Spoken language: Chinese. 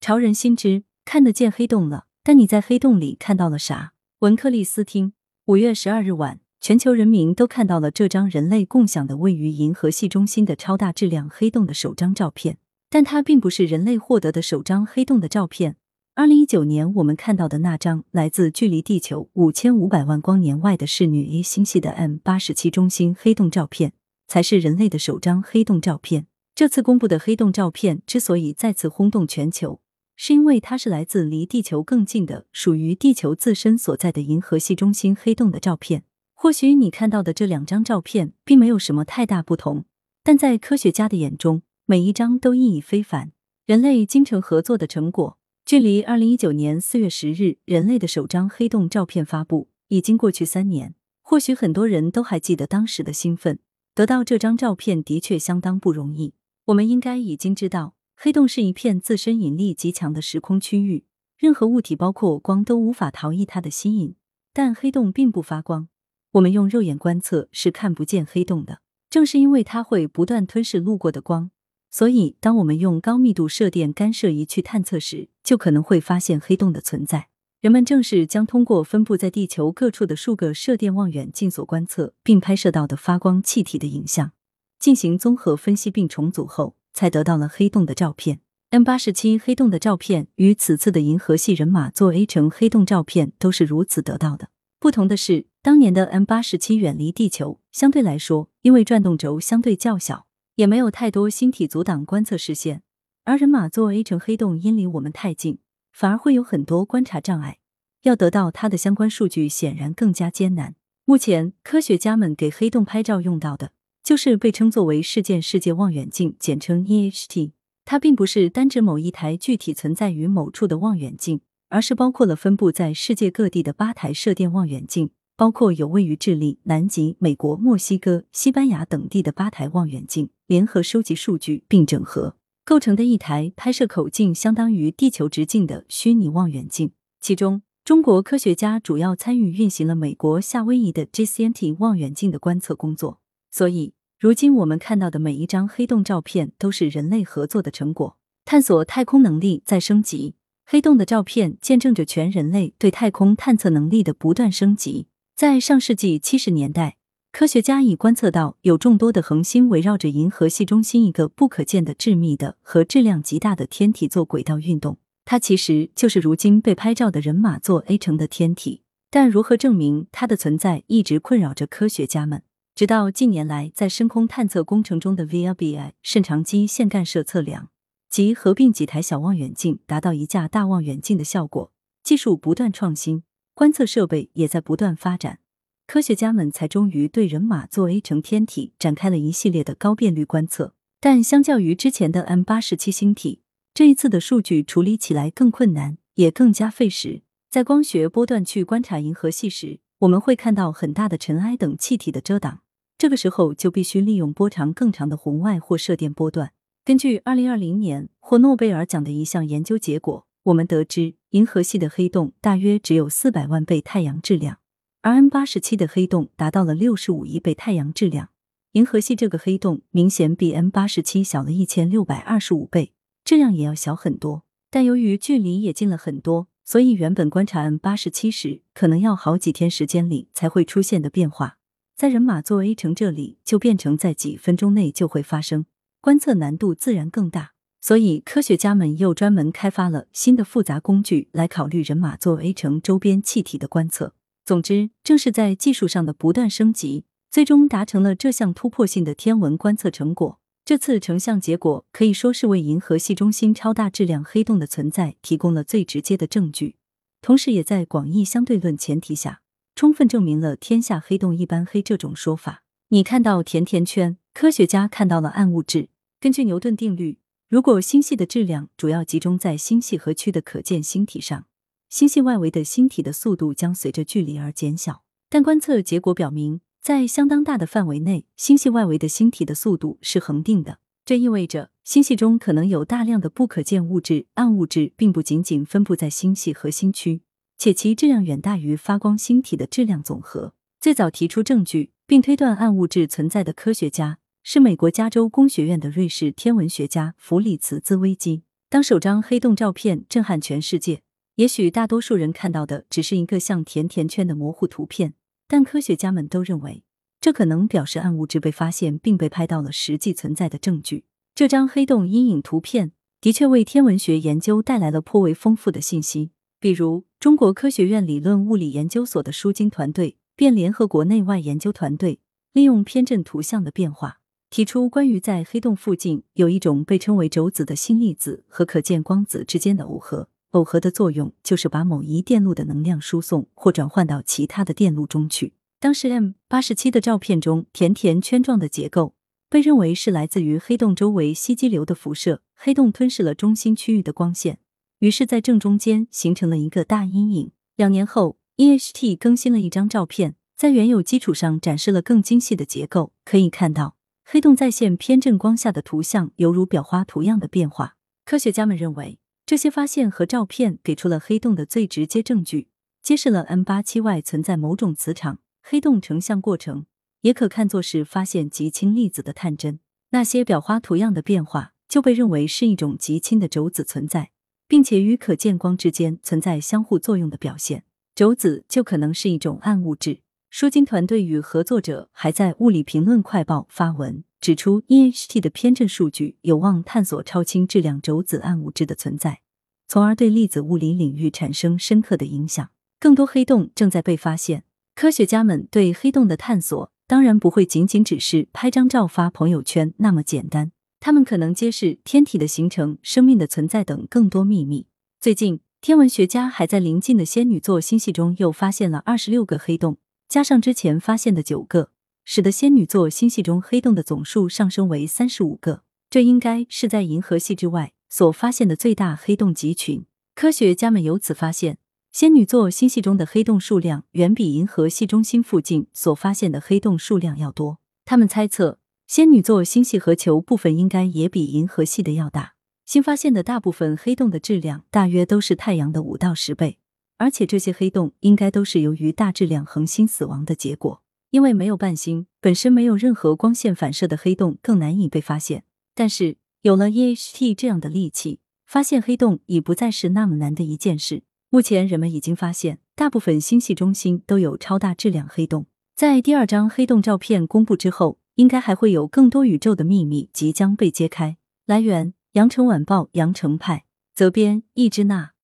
潮人心知，看得见黑洞了，但你在黑洞里看到了啥？文克利斯汀，五月十二日晚，全球人民都看到了这张人类共享的位于银河系中心的超大质量黑洞的首张照片，但它并不是人类获得的首张黑洞的照片。二零一九年，我们看到的那张来自距离地球五千五百万光年外的侍女 A 星系的 M 八十七中心黑洞照片，才是人类的首张黑洞照片。这次公布的黑洞照片之所以再次轰动全球，是因为它是来自离地球更近的、属于地球自身所在的银河系中心黑洞的照片。或许你看到的这两张照片并没有什么太大不同，但在科学家的眼中，每一张都意义非凡。人类精诚合作的成果。距离二零一九年四月十日人类的首张黑洞照片发布已经过去三年，或许很多人都还记得当时的兴奋。得到这张照片的确相当不容易。我们应该已经知道，黑洞是一片自身引力极强的时空区域，任何物体包括光都无法逃逸它的吸引。但黑洞并不发光，我们用肉眼观测是看不见黑洞的。正是因为它会不断吞噬路过的光。所以，当我们用高密度射电干涉仪去探测时，就可能会发现黑洞的存在。人们正是将通过分布在地球各处的数个射电望远镜所观测并拍摄到的发光气体的影像，进行综合分析并重组后，才得到了黑洞的照片。M 八十七黑洞的照片与此次的银河系人马座 A 城黑洞照片都是如此得到的。不同的是，当年的 M 八十七远离地球，相对来说，因为转动轴相对较小。也没有太多星体阻挡观测视线，而人马座 A 城黑洞因离我们太近，反而会有很多观察障碍。要得到它的相关数据，显然更加艰难。目前，科学家们给黑洞拍照用到的，就是被称作为事件世界望远镜，简称 EHT。它并不是单指某一台具体存在于某处的望远镜，而是包括了分布在世界各地的八台射电望远镜，包括有位于智利、南极、美国、墨西哥、西班牙等地的八台望远镜。联合收集数据并整合构成的一台拍摄口径相当于地球直径的虚拟望远镜，其中中国科学家主要参与运行了美国夏威夷的 JCNT 望远镜的观测工作。所以，如今我们看到的每一张黑洞照片都是人类合作的成果。探索太空能力在升级，黑洞的照片见证着全人类对太空探测能力的不断升级。在上世纪七十年代。科学家已观测到有众多的恒星围绕着银河系中心一个不可见的致密的和质量极大的天体做轨道运动，它其实就是如今被拍照的人马座 A 城的天体。但如何证明它的存在，一直困扰着科学家们。直到近年来，在深空探测工程中的 VLBI 甚长基线干涉测量，即合并几台小望远镜达到一架大望远镜的效果，技术不断创新，观测设备也在不断发展。科学家们才终于对人马座 A 城天体展开了一系列的高变率观测，但相较于之前的 M 八十七星体，这一次的数据处理起来更困难，也更加费时。在光学波段去观察银河系时，我们会看到很大的尘埃等气体的遮挡，这个时候就必须利用波长更长的红外或射电波段。根据二零二零年获诺贝尔奖的一项研究结果，我们得知银河系的黑洞大约只有四百万倍太阳质量。而 M 八十七的黑洞达到了六十五亿倍太阳质量，银河系这个黑洞明显比 M 八十七小了一千六百二十五倍，质量也要小很多。但由于距离也近了很多，所以原本观察 M 八十七时可能要好几天时间里才会出现的变化，在人马座 A 城这里就变成在几分钟内就会发生，观测难度自然更大。所以科学家们又专门开发了新的复杂工具来考虑人马座 A 城周边气体的观测。总之，正是在技术上的不断升级，最终达成了这项突破性的天文观测成果。这次成像结果可以说是为银河系中心超大质量黑洞的存在提供了最直接的证据，同时也在广义相对论前提下，充分证明了“天下黑洞一般黑”这种说法。你看到甜甜圈，科学家看到了暗物质。根据牛顿定律，如果星系的质量主要集中在星系核区的可见星体上。星系外围的星体的速度将随着距离而减小，但观测结果表明，在相当大的范围内，星系外围的星体的速度是恒定的。这意味着星系中可能有大量的不可见物质，暗物质并不仅仅分布在星系核心区，且其质量远大于发光星体的质量总和。最早提出证据并推断暗物质存在的科学家是美国加州工学院的瑞士天文学家弗里茨兹威基。当首张黑洞照片震撼全世界，也许大多数人看到的只是一个像甜甜圈的模糊图片，但科学家们都认为，这可能表示暗物质被发现并被拍到了实际存在的证据。这张黑洞阴影图片的确为天文学研究带来了颇为丰富的信息，比如中国科学院理论物理研究所的舒晶团队便联合国内外研究团队，利用偏振图像的变化。提出关于在黑洞附近有一种被称为轴子的新粒子和可见光子之间的耦合，耦合的作用就是把某一电路的能量输送或转换到其他的电路中去。当时 M 八十七的照片中甜甜圈状的结构被认为是来自于黑洞周围吸积流的辐射，黑洞吞噬了中心区域的光线，于是，在正中间形成了一个大阴影。两年后，EHT 更新了一张照片，在原有基础上展示了更精细的结构，可以看到。黑洞在线偏振光下的图像犹如裱花图样的变化。科学家们认为，这些发现和照片给出了黑洞的最直接证据，揭示了 M 八七 Y 存在某种磁场。黑洞成像过程也可看作是发现极轻粒子的探针。那些裱花图样的变化就被认为是一种极轻的轴子存在，并且与可见光之间存在相互作用的表现。轴子就可能是一种暗物质。舒金团队与合作者还在《物理评论快报》发文，指出 EHT 的偏振数据有望探索超轻质量轴子暗物质的存在，从而对粒子物理领域产生深刻的影响。更多黑洞正在被发现，科学家们对黑洞的探索当然不会仅仅只是拍张照发朋友圈那么简单，他们可能揭示天体的形成、生命的存在等更多秘密。最近，天文学家还在临近的仙女座星系中又发现了二十六个黑洞。加上之前发现的九个，使得仙女座星系中黑洞的总数上升为三十五个。这应该是在银河系之外所发现的最大黑洞集群。科学家们由此发现，仙女座星系中的黑洞数量远比银河系中心附近所发现的黑洞数量要多。他们猜测，仙女座星系核球部分应该也比银河系的要大。新发现的大部分黑洞的质量大约都是太阳的五到十倍。而且这些黑洞应该都是由于大质量恒星死亡的结果，因为没有伴星，本身没有任何光线反射的黑洞更难以被发现。但是有了 EHT 这样的利器，发现黑洞已不再是那么难的一件事。目前人们已经发现，大部分星系中心都有超大质量黑洞。在第二张黑洞照片公布之后，应该还会有更多宇宙的秘密即将被揭开。来源：羊城晚报羊城派，责编：易之娜。